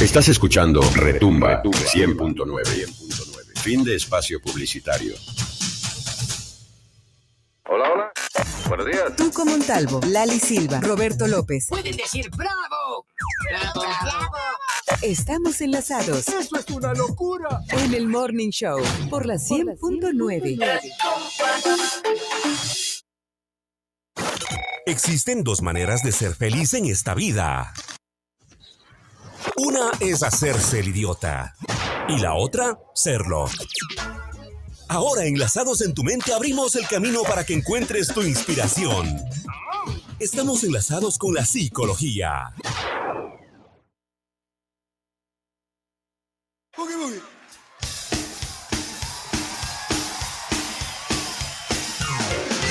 Estás escuchando Retumba 100.9. Fin de espacio publicitario. Hola, hola. Buenos días. Tuco Montalvo, Lali Silva, Roberto López. Pueden decir bravo. Bravo. Estamos enlazados Eso es una locura. en el Morning Show por la 100.9. Existen dos maneras de ser feliz en esta vida. Una es hacerse el idiota y la otra, serlo. Ahora, enlazados en tu mente, abrimos el camino para que encuentres tu inspiración. Estamos enlazados con la psicología.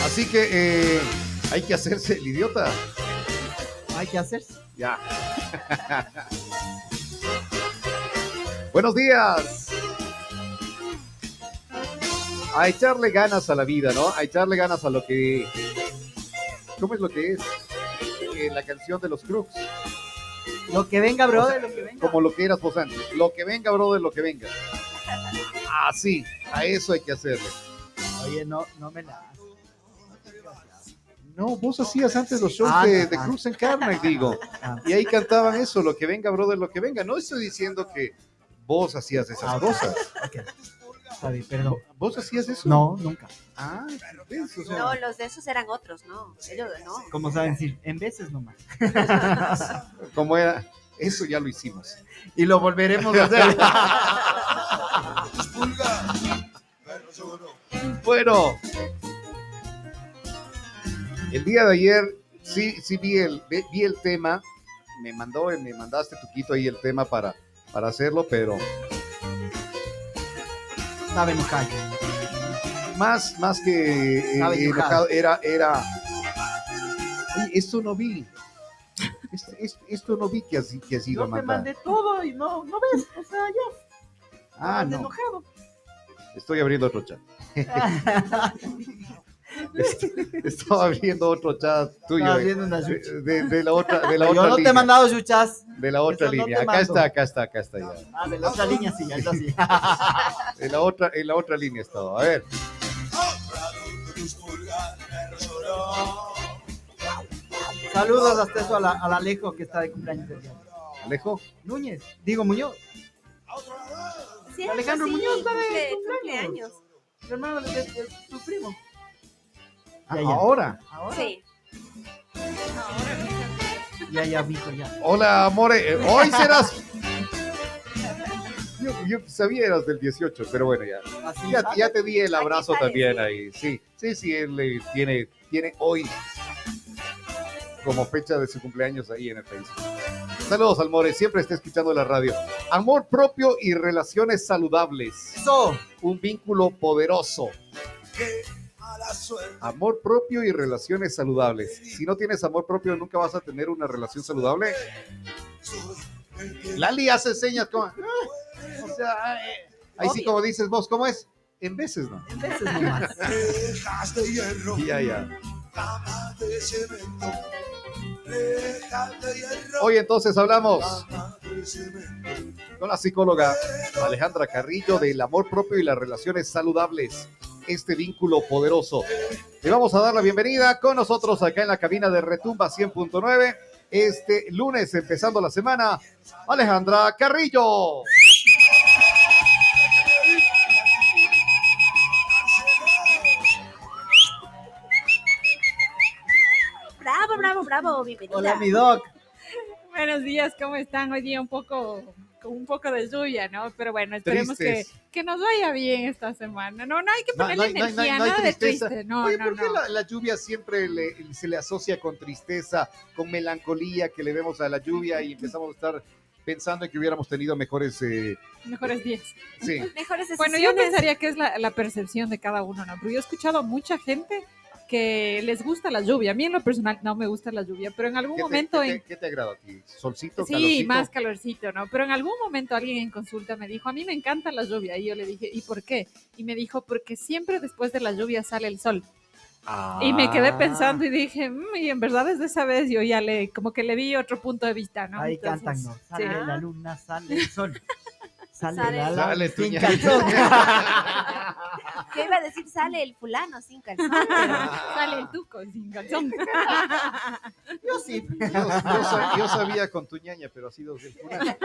Así que eh, hay que hacerse el idiota. Hay que hacerse. Ya. Buenos días. A echarle ganas a la vida, ¿no? A echarle ganas a lo que... ¿Cómo es lo que es? Eh, la canción de los Crooks. Lo que venga, brother, lo que venga. Como lo que eras vos antes. Lo que venga, brother, lo que venga. Así, a eso hay que hacerle. Oye, no, no me la. No, vos hacías antes los shows Ah, de, ah. Cruz en Carnac, digo. Y ahí cantaban eso, lo que venga, brother, lo que venga. No estoy diciendo que vos hacías esas Ah, cosas. Está bien. ¿Vos hacías eso? No, nunca. Ah, ¿ves? O sea, No, los de esos eran otros, ¿no? Ellos no. Como saben decir, en veces nomás. como era, eso ya lo hicimos. Y lo volveremos a hacer. Bueno, el día de ayer sí, sí vi el, vi el tema. Me mandó, me mandaste Tuquito ahí el tema para, para hacerlo, pero Estaba enojado. más, más que eh, Estaba enojado. era, era. Oye, esto no vi. Esto, esto- esto no vi que has, que has ido a Yo te mandé todo y no, no ves. O sea, ya. Ah, no. enojado. Estoy abriendo otro chat. Estaba abriendo otro chat tuyo. Estaba de- viendo una de, yucha. de- de la otra, de la Yo otra no te he mandado yuchas. de la otra eso línea. Acá está, acá está, acá está ya. Ah, de la otra línea sí, ya está así. En la otra, en la otra línea estaba. A ver. Saludos hasta eso a la, al Alejo que está de cumpleaños. Alejo. Núñez, digo Muñoz, Sí, Alejandro sí, Muñoz está de cumple- cumpleaños. el hermano de, de- de tu primo. Ah, Ya, ya. Ahora. Ahora. Sí. Ya, ya, mijo, ya. Hola, amore. Eh, Hoy serás. Yo, yo sabía eras del 18, pero bueno, ya. Así, Ya, ya te di el abrazo sale, también sí. ahí. Sí, sí, sí, él eh, tiene, tiene hoy como fecha de su cumpleaños ahí en el Facebook. Saludos, Almore. Siempre está escuchando la radio. Amor propio y relaciones saludables. Eso. Un vínculo poderoso. Amor propio y relaciones saludables. Si no tienes amor propio, nunca vas a tener una relación saludable. Lali hace señas como. "Ah", O sea, eh, ahí sí, como dices vos, ¿cómo es? En veces, ¿no? En veces nomás. Ya, ya. Hoy entonces hablamos con la psicóloga Alejandra Carrillo del amor propio y las relaciones saludables, este vínculo poderoso. Le vamos a dar la bienvenida con nosotros acá en la cabina de Retumba 100.9 este lunes empezando la semana, Alejandra Carrillo. Bravo, bravo, bravo. Bienvenida. Hola, mi doc. Buenos días, ¿cómo están? Hoy día un poco con un poco de lluvia, ¿no? Pero bueno, esperemos que, que nos vaya bien esta semana. No, no hay que ponerle no hay- no hay- no hay- energía, no hay nada de tristeza. triste. No, Oye, no, ¿por qué no. la, la lluvia siempre le- se le asocia con tristeza, con melancolía que le vemos a la lluvia y empezamos a estar pensando en que hubiéramos tenido mejores... eh, Mejores días. sí. Mejores decisiones. Bueno, yo pensaría que es la, la percepción de cada uno, ¿no? Pero yo he escuchado a mucha gente que les gusta la lluvia. A mí en lo personal no me gusta la lluvia, pero en algún ¿Qué te, momento qué te- en qué te agrada a ti? ¿Solcito? Sí, calorcito? más calorcito, ¿no? Pero en algún momento alguien en consulta me dijo, a mí me encanta la lluvia. Y yo le dije, ¿y por qué? Y me dijo, porque siempre después de la lluvia sale el sol. Y me quedé Ah. pensando y dije, "Mm, y en verdad desde esa vez yo ya le, como que le vi otro punto de vista, ¿no? Ahí Entonces, cantan, ¿no? Sale sí. la luna, sale el sol. Sale, Sale- la Sale luna tu sin calzón. Yo iba a decir, sale el fulano sin calzón, pero Sale el tuco sin calzón. Yo sí. Yo, yo sa- yo sabía con tu ñaña, pero ha sido del fulano.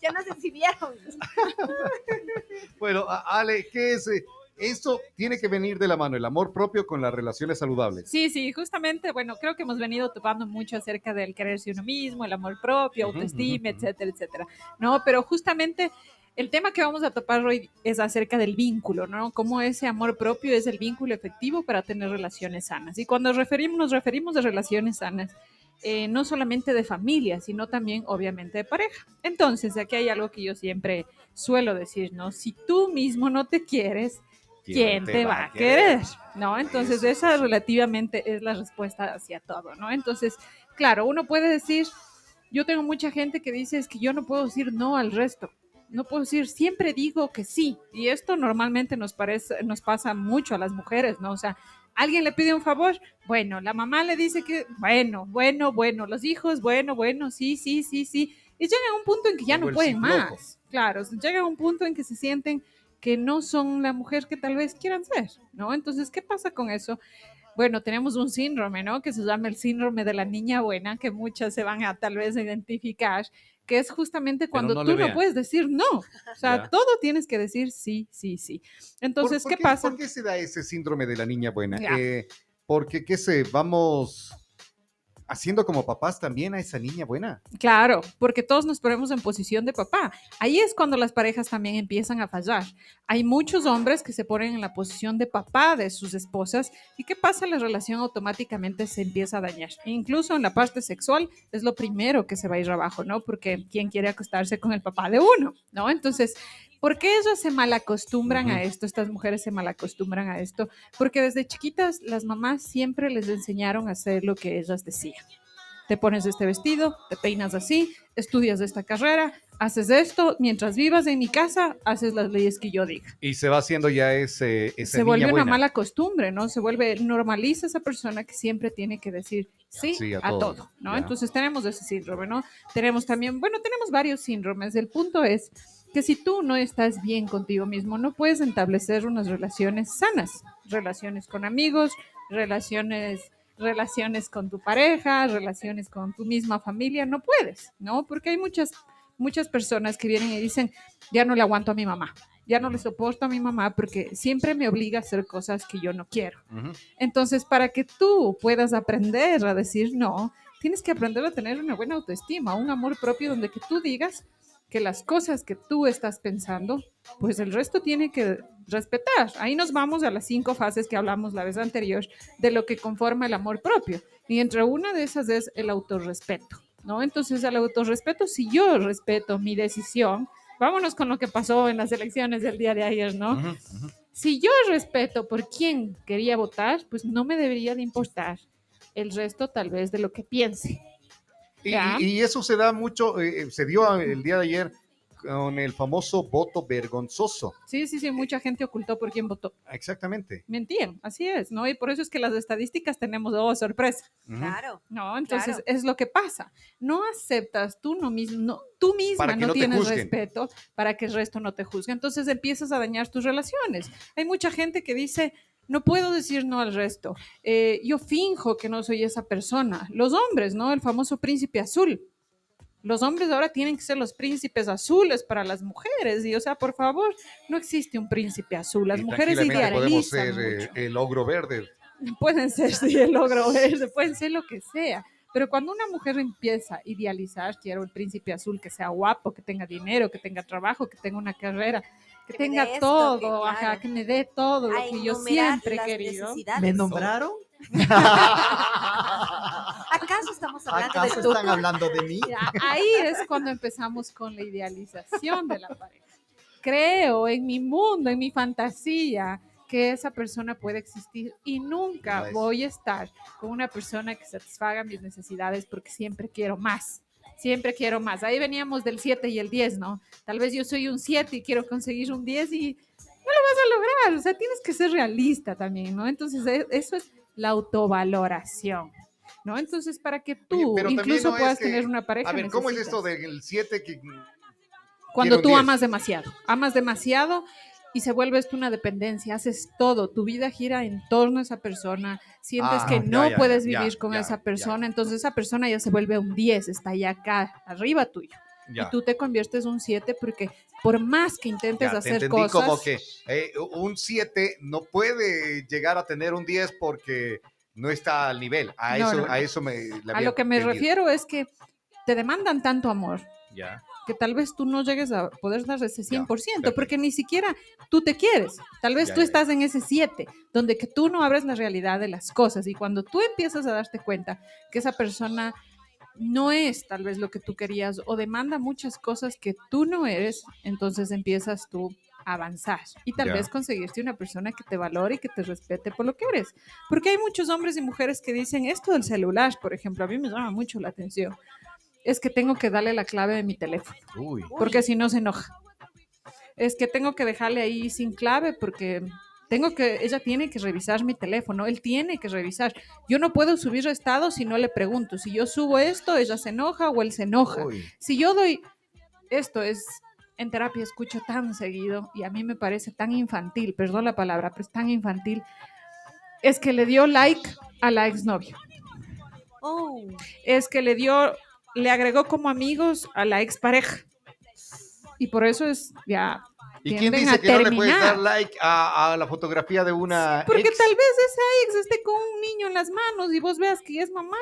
ya nos exhibieron. Bueno, Ale, ¿qué es? Esto tiene que venir de la mano, el amor propio con las relaciones saludables. Sí, sí, justamente, bueno, creo que hemos venido topando mucho acerca del quererse uno mismo, el amor propio, autoestima, ujú, ujú. etcétera, etcétera. No, pero justamente el tema que vamos a topar hoy es acerca del vínculo, ¿no? Cómo ese amor propio es el vínculo efectivo para tener relaciones sanas. Y cuando referimos, nos referimos a relaciones sanas, eh, no solamente de familia, sino también, obviamente, de pareja. Entonces, aquí hay algo que yo siempre suelo decir, ¿no? Si tú mismo no te quieres, ¿quién te va a querer? ¿No? Entonces, esa relativamente es la respuesta hacia todo, ¿no? Entonces, claro, uno puede decir, yo tengo mucha gente que dice, es que yo no puedo decir no al resto. No puedo decir, siempre digo que sí. Y esto normalmente nos parece, nos pasa mucho a las mujeres, ¿no? O sea, alguien le pide un favor, bueno, la mamá le dice que, bueno, bueno, bueno, los hijos, bueno, bueno, sí, sí, sí, sí. Y llegan a un punto en que ya Como no pueden cicloco. más. Claro, llegan a un punto en que se sienten que no son la mujer que tal vez quieran ser, ¿no? Entonces, ¿qué pasa con eso? Bueno, tenemos un síndrome, ¿no? Que se llama el síndrome de la niña buena, que muchas se van a tal vez identificar, que es justamente cuando no tú no puedes decir no. O sea, Ya. todo tienes que decir sí, sí, sí. Entonces, ¿Por- ¿qué pasa? ¿Por qué se da ese síndrome de la niña buena? Eh, porque, ¿qué sé? Vamos haciendo como papás también a esa niña buena. Claro, porque todos nos ponemos en posición de papá. Ahí es cuando las parejas también empiezan a fallar. Hay muchos hombres que se ponen en la posición de papá de sus esposas y ¿qué pasa? La relación automáticamente se empieza a dañar. Incluso en la parte sexual es lo primero que se va a ir abajo, ¿no? Porque ¿quién quiere acostarse con el papá de uno? ¿No? Entonces, ¿por qué ellas se malacostumbran a esto? Estas mujeres se malacostumbran a esto porque desde chiquitas las mamás siempre les enseñaron a hacer lo que ellas decían te pones este vestido, te peinas así, estudias esta carrera, haces esto, mientras vivas en mi casa, haces las leyes que yo diga. Y se va haciendo ya ese, esa Se niña vuelve una mala costumbre, ¿no? Se vuelve, normaliza esa persona que siempre tiene que decir sí, Sí, a a, todo, todo, ¿no? ya. Entonces tenemos ese síndrome, ¿no? Tenemos también, bueno, tenemos varios síndromes. El punto es que si tú no estás bien contigo mismo, no puedes establecer unas relaciones sanas, relaciones con amigos, relaciones relaciones con tu pareja, relaciones con tu misma familia, no puedes, ¿no? Porque hay muchas muchas personas que vienen y dicen, "Ya no le aguanto a mi mamá, ya no le soporto a mi mamá porque siempre me obliga a hacer cosas que yo no quiero." Entonces, para que tú puedas aprender a decir no, tienes que aprender a tener una buena autoestima, un amor propio donde que tú digas que las cosas que tú estás pensando, pues el resto tiene que respetar. Ahí nos vamos a las cinco fases que hablamos la vez anterior de lo que conforma el amor propio. Y entre una de esas es el autorrespeto, ¿no? Entonces, el autorrespeto, si yo respeto mi decisión, vámonos con lo que pasó en las elecciones del día de ayer, ¿no? Si yo respeto por quién quería votar, pues no me debería de importar el resto tal vez de lo que piense. Y, eso se da mucho, eh, se dio el día de ayer con el famoso voto vergonzoso. Sí, sí, sí, mucha gente ocultó por quién votó. Exactamente. Mentían, así es, ¿no? Y por eso es que las estadísticas tenemos, oh, sorpresa. Claro. ¿no? Entonces Claro. es lo que pasa. No aceptas tú no mismo, no, tú misma no, tienes respeto para que el resto no te juzgue. Entonces empiezas a dañar tus relaciones. Hay mucha gente que dice, no puedo decir no al resto. Eh, yo finjo que no soy esa persona. Los hombres, ¿no? El famoso príncipe azul. Los hombres ahora tienen que ser los príncipes azules para las mujeres. Y, o sea, por favor, no existe un príncipe azul. Las Y mujeres tranquilamente podemos idealizan ser eh, mucho. el ogro verde. Pueden ser, sí, el logro verde, pueden ser lo que sea. Pero cuando una mujer empieza a idealizar, quiero el príncipe azul que sea guapo, que tenga dinero, que tenga trabajo, que tenga una carrera, que, tenga esto, todo, que, ajá, que me dé todo lo A que yo siempre he querido. ¿Me nombraron? ¿Acaso estamos hablando ¿Acaso de tú? están hablando de mí? Ahí es cuando empezamos con la idealización de la pareja. Creo en mi mundo, en mi fantasía, que esa persona puede existir y nunca voy a estar con una persona que satisfaga mis necesidades porque siempre quiero más. Siempre quiero más. Ahí veníamos del 7 y el 10, ¿no? Tal vez yo soy un 7 y quiero conseguir un 10 y no lo vas a lograr, o sea, tienes que ser realista también, ¿no? Entonces, e- eso es la autovaloración, ¿no? Entonces, para que tú Oye, incluso no puedas que- tener una pareja. A ver, ¿cómo es esto del 7 que Cuando tú 10? amas demasiado, amas demasiado y se vuelve esto una dependencia, haces todo, tu vida gira en torno a esa persona, sientes Ah, que ya, no ya, puedes ya, vivir con ya, esa ya. persona, entonces esa persona ya se vuelve un 10, está allá acá, arriba tuyo. Ya. Y tú te conviertes un 7 porque por más que intentes Ya, te hacer entendí cosas, como que eh, un 7 no puede llegar a tener un 10 porque no está al nivel. A, No, eso, no, no. a eso me a lo que me entendido. refiero es que te demandan tanto amor Ya. Que tal vez tú no llegues a poder dar ese 100%, perfecto. porque ni siquiera tú te quieres. Tal vez Ya, tú ya, estás en ese 7, donde que tú no abres la realidad de las cosas y cuando tú empiezas a darte cuenta que esa persona no es tal vez lo que tú querías o demanda muchas cosas que tú no eres, entonces empiezas tú a avanzar y tal vez conseguirte una persona que te valore y que te respete por lo que eres. Porque hay muchos hombres y mujeres que dicen esto del celular, por ejemplo, a mí me llama mucho la atención. Es que tengo que darle la clave de mi teléfono Uy. porque si no se enoja. Es que tengo que dejarle ahí sin clave porque tengo que, ella tiene que revisar mi teléfono, él tiene que revisar. Yo no puedo subir estados si no le pregunto. Si yo subo esto, ella se enoja o él se enoja. Uy. Si yo doy, esto es, en terapia escucho tan seguido y a mí me parece tan infantil, perdón la palabra, pero es tan infantil, es que le dio like a la exnovia. Oh, Es que le dio, le agregó como amigos a la expareja. Y por eso es ya ¿Y quién dice que no le puedes terminar. dar like a, a la fotografía de una Porque ex? tal vez esa ex esté con un niño en las manos y vos veas que es mamá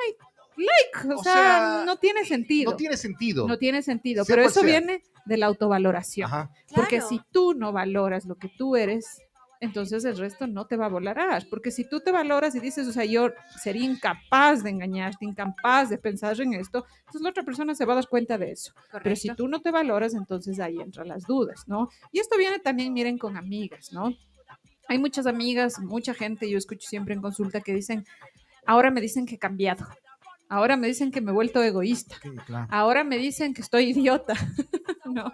y like. O, O sea, sea, no tiene sentido. No tiene sentido. No tiene sentido. Sea Pero eso sea. viene de la autovaloración. Ajá. Porque Claro. si tú no valoras lo que tú eres, entonces el resto no te va a valorar. Porque si tú te valoras y dices, o sea, yo sería incapaz de engañarte, incapaz de pensar en esto, entonces la otra persona se va a dar cuenta de eso. Pero si tú no te valoras, entonces ahí entran las dudas, ¿no? Y esto viene también, miren, con amigas, ¿no? Hay muchas amigas, mucha gente, yo escucho siempre en consulta que dicen, ahora me dicen que he cambiado, ahora me dicen que me he vuelto egoísta, ahora me dicen que estoy idiota, ¿no?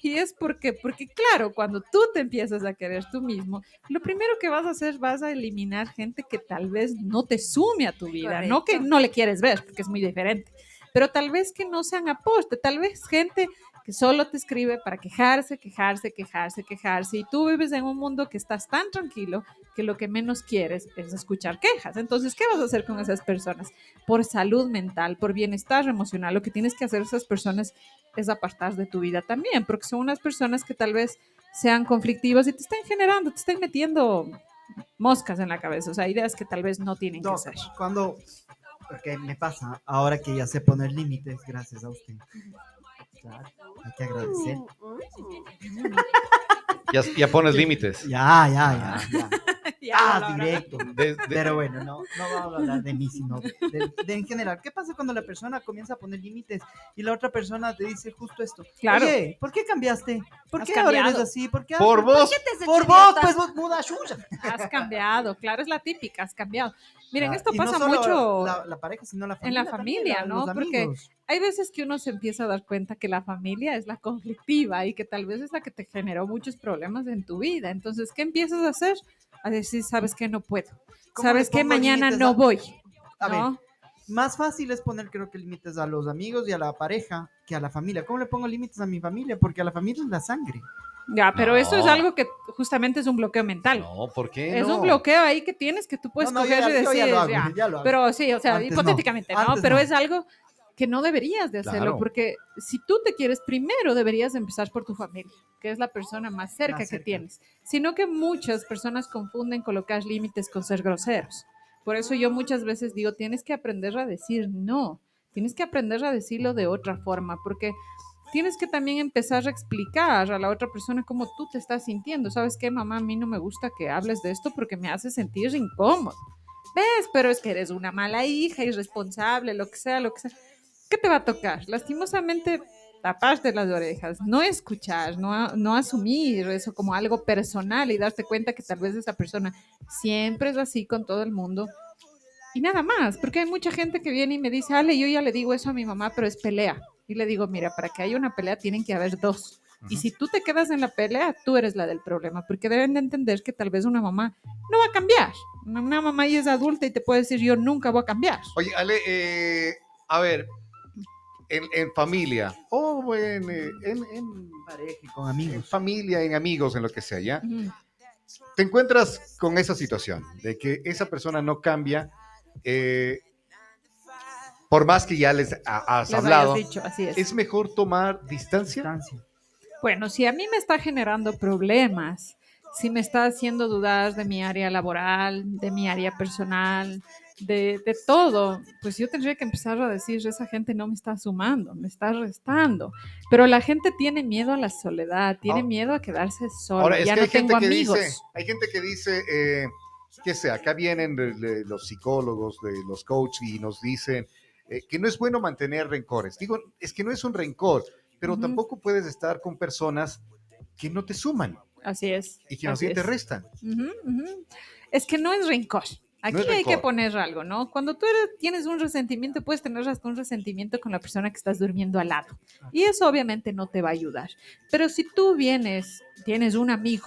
Y es porque, porque claro, cuando tú te empiezas a querer tú mismo, lo primero que vas a hacer, vas a eliminar gente que tal vez no te sume a tu vida, no que no le quieres ver, porque es muy diferente, pero tal vez que no sean aposte, tal vez gente que solo te escribe para quejarse, quejarse, quejarse, quejarse, y tú vives en un mundo que estás tan tranquilo que lo que menos quieres es escuchar quejas. Entonces, ¿qué vas a hacer con esas personas? Por salud mental, por bienestar emocional, lo que tienes que hacer esas personas es apartar de tu vida también, porque son unas personas que tal vez sean conflictivas y te estén generando, te estén metiendo moscas en la cabeza, o sea, ideas que tal vez no tienen que Doc, ser. cuando, porque me pasa, ahora que ya sé poner límites, gracias a usted. Claro, hay que agradecer. Ya, ya pones límites. Ya, ya, ya, ya. Ya, Ah, directo. De- de- Pero bueno, no, no vamos a hablar de mí, sino de, de- de en general. ¿Qué pasa cuando la persona comienza a poner límites y la otra persona te dice justo esto? Claro. Oye, ¿por qué cambiaste? ¿Por Has qué ahora eres cambiado. así? ¿Por qué por vos. ¿Qué te has hecho Por vos, pues vos muda. Has cambiado, claro, es la típica, has cambiado. Miren, esto y no pasa solo mucho. La, la pareja, sino la en familia. la también, familia, la- ¿no? los Porque hay veces que uno se empieza a dar cuenta que la familia es la conflictiva y que tal vez es la que te generó muchos problemas en tu vida. Entonces, ¿qué empiezas a hacer? A decir, sabes que no puedo. ¿Cómo Sabes que mañana no a- voy. A ver, ¿no? Más fácil es poner, creo que, límites a los amigos y a la pareja que a la familia. ¿Cómo le pongo límites a mi familia? Porque a la familia es la sangre. Ya, pero eso es algo que justamente es un bloqueo mental. No, ¿por qué es no? un bloqueo ahí que tienes que tú puedes No, coger ya- y decir, ya lo hago, ya. ya lo hago. Pero sí, o sea, Antes hipotéticamente, ¿no? antes Pero no. es algo que no deberías de hacerlo, Claro. porque si tú te quieres primero, deberías empezar por tu familia, que es la persona más cerca Más que cerca. tienes. Sino que muchas personas confunden colocar límites con ser groseros. Por eso yo muchas veces digo, tienes que aprender a decir no, tienes que aprender a decirlo de otra forma, porque tienes que también empezar a explicar a la otra persona cómo tú te estás sintiendo. ¿Sabes qué, mamá? A mí no me gusta que hables de esto porque me hace sentir incómodo. ¿Ves? Pero es que eres una mala hija, irresponsable, lo que sea, lo que sea. ¿Qué te va a tocar? Lastimosamente, taparte las orejas, no escuchar, no, no asumir eso como algo personal y darte cuenta que tal vez esa persona siempre es así con todo el mundo. Y nada más, porque hay mucha gente que viene y me dice, Ale, yo ya le digo eso a mi mamá, pero es pelea. Y le digo, mira, para que haya una pelea tienen que haber dos. Y si tú te quedas en la pelea, tú eres la del problema, porque deben de entender que tal vez una mamá no va a cambiar. Una, una mamá ya es adulta y te puede decir, yo nunca voy a cambiar. Oye, Ale, eh, a ver, en, en familia, o en, eh, en- en Pareja con en amigos. familia, en amigos, en lo que sea, ¿ya? Te encuentras con esa situación de que esa persona no cambia, eh, por más que ya les ha- has Les hablado, dicho, así es. es mejor tomar distancia. Distancia. Bueno, si a mí me está generando problemas, si me está haciendo dudar de mi área laboral, de mi área personal, de, de todo, pues yo tendría que empezar a decir, esa gente no me está sumando, me está restando. Pero la gente tiene miedo a la soledad, tiene Ah. miedo a quedarse sola. Ahora, es que no hay gente tengo que amigos. dice, hay gente que dice, eh, que sea, acá vienen de- de los psicólogos, de los coaches y nos dicen eh, que no es bueno mantener rencores. Digo, es que no es un rencor, pero tampoco puedes estar con personas que no te suman Así es. y que bien te es. restan. Es que no es rencor. Aquí es hay que poner algo, ¿no? Cuando tú eres- tienes un resentimiento, puedes tener hasta un resentimiento con la persona que estás durmiendo al lado. Y eso obviamente no te va a ayudar. Pero si tú vienes, tienes un amigo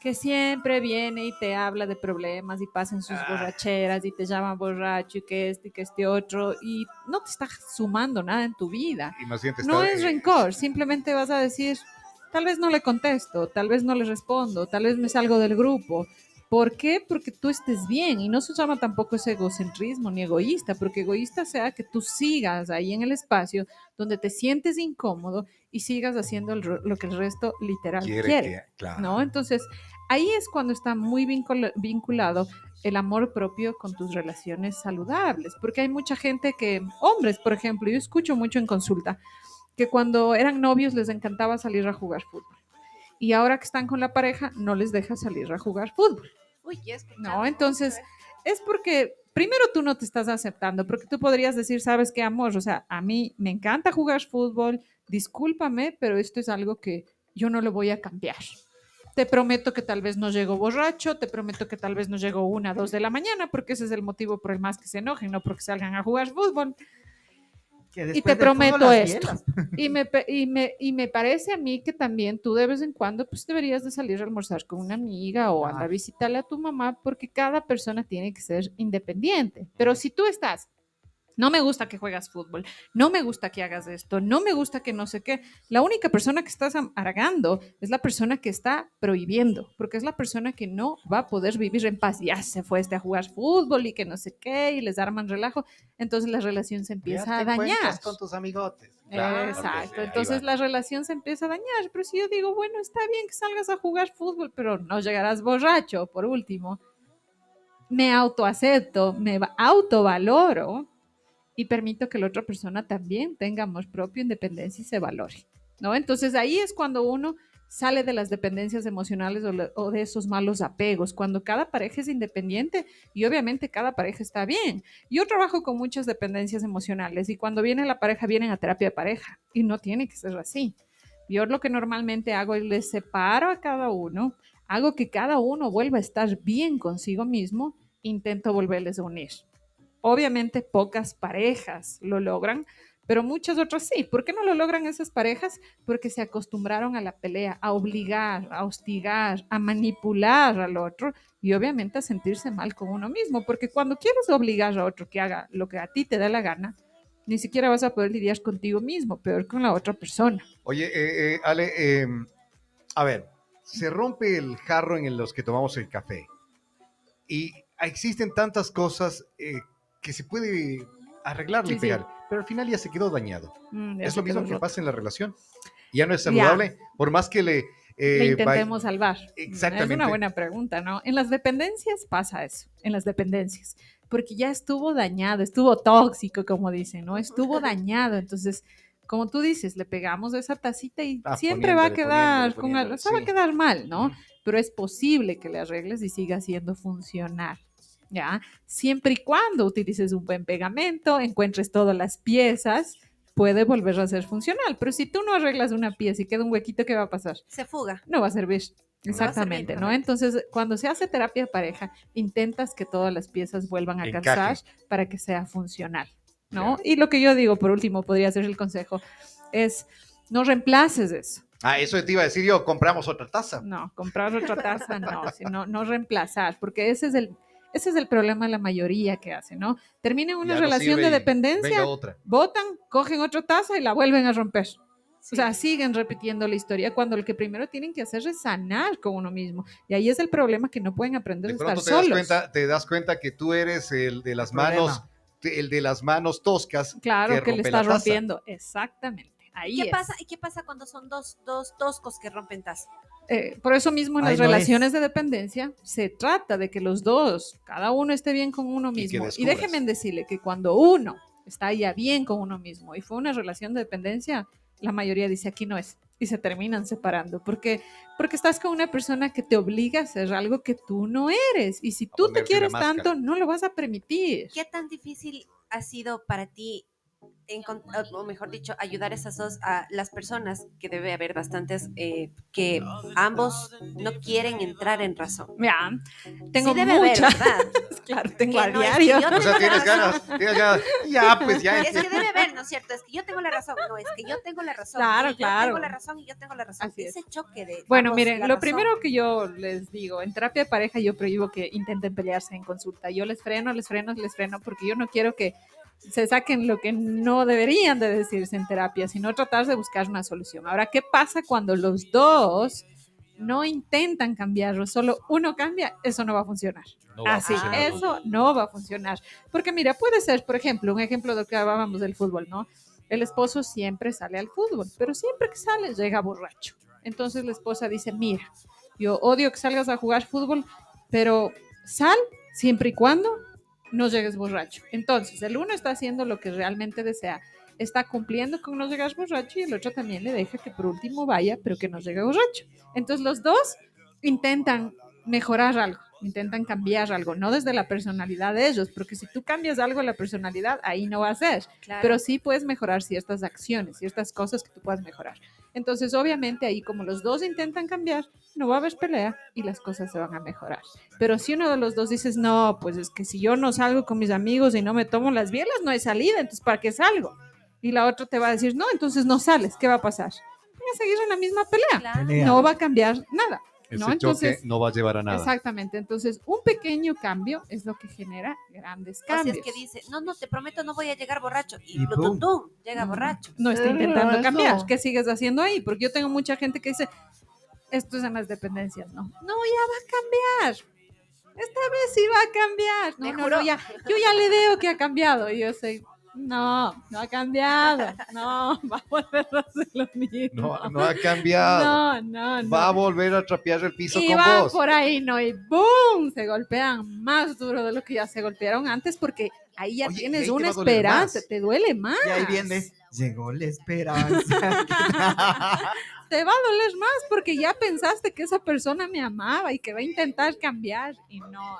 que siempre viene y te habla de problemas y pasa en sus Ah. borracheras y te llama borracho y que este y que este otro y no te está sumando nada en tu vida. Y más bien te No está- es rencor, simplemente vas a decir, tal vez no le contesto, tal vez no le respondo, tal vez me salgo del grupo. ¿Por qué? Porque tú estés bien y no se llama tampoco ese egocentrismo ni egoísta, porque egoísta sea que tú sigas ahí en el espacio donde te sientes incómodo y sigas haciendo el lo que el resto literal quiere quiere. que- claro. ¿no? Entonces, ahí es cuando está muy vincula- vinculado el amor propio con tus relaciones saludables, porque hay mucha gente que, hombres, por ejemplo, yo escucho mucho en consulta, que cuando eran novios les encantaba salir a jugar fútbol. Y ahora que están con la pareja, no les deja salir a jugar fútbol. Uy, ya No, entonces es porque primero tú no te estás aceptando, porque tú podrías decir, sabes qué, amor, o sea, a mí me encanta jugar fútbol, discúlpame, pero esto es algo que yo no lo voy a cambiar. Te prometo que tal vez no llego borracho, te prometo que tal vez no llego una, dos de la mañana, porque ese es el motivo por el más que se enojen, no porque salgan a jugar fútbol. Y te prometo esto. Y me, y, me, y me parece a mí que también tú de vez en cuando pues deberías de salir a almorzar con una amiga o andar a visitarle a tu mamá porque cada persona tiene que ser independiente. Pero si tú estás, no me gusta que juegas fútbol, no me gusta que hagas esto, no me gusta que no sé qué, la única persona que estás amargando es la persona que está prohibiendo, porque es la persona que no va a poder vivir en paz. Ya se fue este a jugar fútbol y que no sé qué, y les arman relajo, entonces la relación se empieza Ya a te dañar. encuentras con tus amigotes. Claro, Exacto, entonces la relación se empieza a dañar, pero si yo digo, bueno, está bien que salgas a jugar fútbol, pero no llegarás borracho, por último, me autoacepto, me va- autovaloro y permito que la otra persona también tenga amor propio, independencia y se valore, ¿no? Entonces ahí es cuando uno sale de las dependencias emocionales o, o de esos malos apegos, cuando cada pareja es independiente y obviamente cada pareja está bien. Yo trabajo con muchas dependencias emocionales y cuando viene la pareja vienen a terapia de pareja y no tiene que ser así. Yo lo que normalmente hago es les separo a cada uno, hago que cada uno vuelva a estar bien consigo mismo, intento volverles a unir. Obviamente pocas parejas lo logran, pero muchas otras sí. ¿Por qué no lo logran esas parejas? Porque se acostumbraron a la pelea, a obligar, a hostigar, a manipular al otro y obviamente a sentirse mal con uno mismo, porque cuando quieres obligar a otro que haga lo que a ti te da la gana, ni siquiera vas a poder lidiar contigo mismo, peor con la otra persona. Oye, eh, eh, Ale, eh, a ver, se rompe el jarro en los que tomamos el café y existen tantas cosas eh, que se puede arreglar Sí, y sí. pegar, pero al final ya se quedó dañado. Mm, Es lo mismo que roto. pasa en la relación. Ya no es saludable, por más que le... eh, Le intentemos salvar. Exactamente. Es una buena pregunta, ¿no? En las dependencias pasa eso, en las dependencias, porque ya estuvo dañado, estuvo tóxico, como dicen, ¿no? Estuvo dañado, entonces, como tú dices, le pegamos esa tacita y Ah, siempre va a quedar poniéndole, o sea, va a quedar mal, ¿no? Pero es posible que le arregles y siga siendo funcional. ¿Ya? Siempre y cuando utilices un buen pegamento, encuentres todas las piezas, puede volver a ser funcional. Pero si tú no arreglas una pieza y queda un huequito, ¿qué va a pasar? Se fuga. no va a servir. Exactamente, ¿no? Entonces, cuando se hace terapia de pareja, intentas que todas las piezas vuelvan a Encaje. calzar para que sea funcional, ¿no? Y lo que yo digo, por último, podría ser el consejo, es no reemplaces eso. Ah, eso te iba a decir yo, compramos otra taza. No, comprar otra taza no, sino no reemplazar, porque ese es el, ese es el problema de la mayoría que hace, ¿no? Terminan una Ya no relación sirve de dependencia, otra. votan, cogen otra taza y la vuelven a romper. O sea, siguen repitiendo la historia cuando lo que primero tienen que hacer es sanar con uno mismo. Y ahí es el problema que no pueden aprender De a estar te das, solos. cuenta, te das cuenta que tú eres el de las El problema. manos, el de las manos toscas. Claro, que, le rompe está la taza. rompiendo. Exactamente. Ahí ¿Qué es. pasa, ¿Y qué pasa cuando son dos, dos toscos que rompen taza? Eh, por eso mismo en las no es. relaciones de dependencia se trata de que los dos, cada uno esté bien con uno Y mismo. Y, descubras. déjenme decirle que cuando uno está ya bien con uno mismo y fue una relación de dependencia, la mayoría dice aquí no es y se terminan separando porque porque estás con una persona que te obliga a hacer algo que tú no eres y si tú te quieres tanto no lo vas a permitir. ¿Qué tan difícil ha sido para ti, o mejor dicho, ayudar a esas dos, a las personas, que debe haber bastantes, eh, que ambos no quieren entrar en razón? Mira, tengo sí debe haber, muchas, ¿verdad? claro, tengo a Que es yo O sea, tienes razón. ganas, tienes ganas. Ya, pues ya. Es que debe haber, ¿no es cierto? Es que yo tengo la razón. No, es que yo tengo la razón. Claro, y Yo claro. tengo la razón y yo tengo la razón. Así es. Ese choque de. Bueno, ambos miren, lo razón. primero que yo les digo, en terapia de pareja yo prohíbo que intenten pelearse en consulta. Yo les freno, les freno, les freno, porque yo no quiero que se saquen lo que no deberían de decirse en terapia, sino tratar de buscar una solución. Ahora, ¿qué pasa cuando los dos no intentan cambiarlo, solo uno cambia? Eso no va a funcionar. No va a Así, funcionar. eso no va a funcionar. Porque mira, puede ser, por ejemplo, un ejemplo de lo que hablábamos del fútbol, ¿no? El esposo siempre sale al fútbol, pero siempre que sale llega borracho. Entonces la esposa dice, mira, yo odio que salgas a jugar fútbol, pero sal siempre y cuando no llegues borracho. Entonces, el uno está haciendo lo que realmente desea, está cumpliendo con no llegar borracho y el otro también le deja que por último vaya, pero que no llegue borracho. Entonces, los dos intentan mejorar algo, intentan cambiar algo, no desde la personalidad de ellos, porque si tú cambias algo de la personalidad, ahí no va a ser, Claro. pero sí puedes mejorar ciertas acciones, ciertas cosas que tú puedas mejorar. Entonces, obviamente, ahí como los dos intentan cambiar, no va a haber pelea y las cosas se van a mejorar. Pero si uno de los dos dices, no, pues es que si yo no salgo con mis amigos y no me tomo las bielas, no hay salida, entonces ¿para qué salgo? Y la otra te va a decir, no, entonces no sales, ¿qué va a pasar? Van a seguir en la misma pelea, Claro. No va a cambiar nada. Ese ¿no? choque Entonces, no va a llevar a nada. exactamente, entonces un pequeño cambio es lo que genera grandes O sea, cambios. es que dice, no, no, te prometo, no voy a llegar borracho. Y, Y tum, llega Mm. borracho. no está intentando eso. cambiar. ¿Qué sigues haciendo ahí? Porque yo tengo mucha gente que dice, esto es en las dependencias, ¿no? No, ya va a cambiar. Esta vez sí va a cambiar. No, no, ya, yo ya le veo que ha cambiado. Y yo sé, no, no ha cambiado. No, va a volver a hacer lo mismo. No, no ha cambiado. No, no, no. Va a volver a trapear el piso y con van vos. por ahí, ¿no? Y ¡boom! Se golpean más duro de lo que ya se golpearon antes porque ahí ya Oye, tienes ahí te una doler esperanza, te duele más. Y ahí viene, llegó la esperanza. te va a doler más porque ya pensaste que esa persona me amaba y que va a intentar cambiar y no.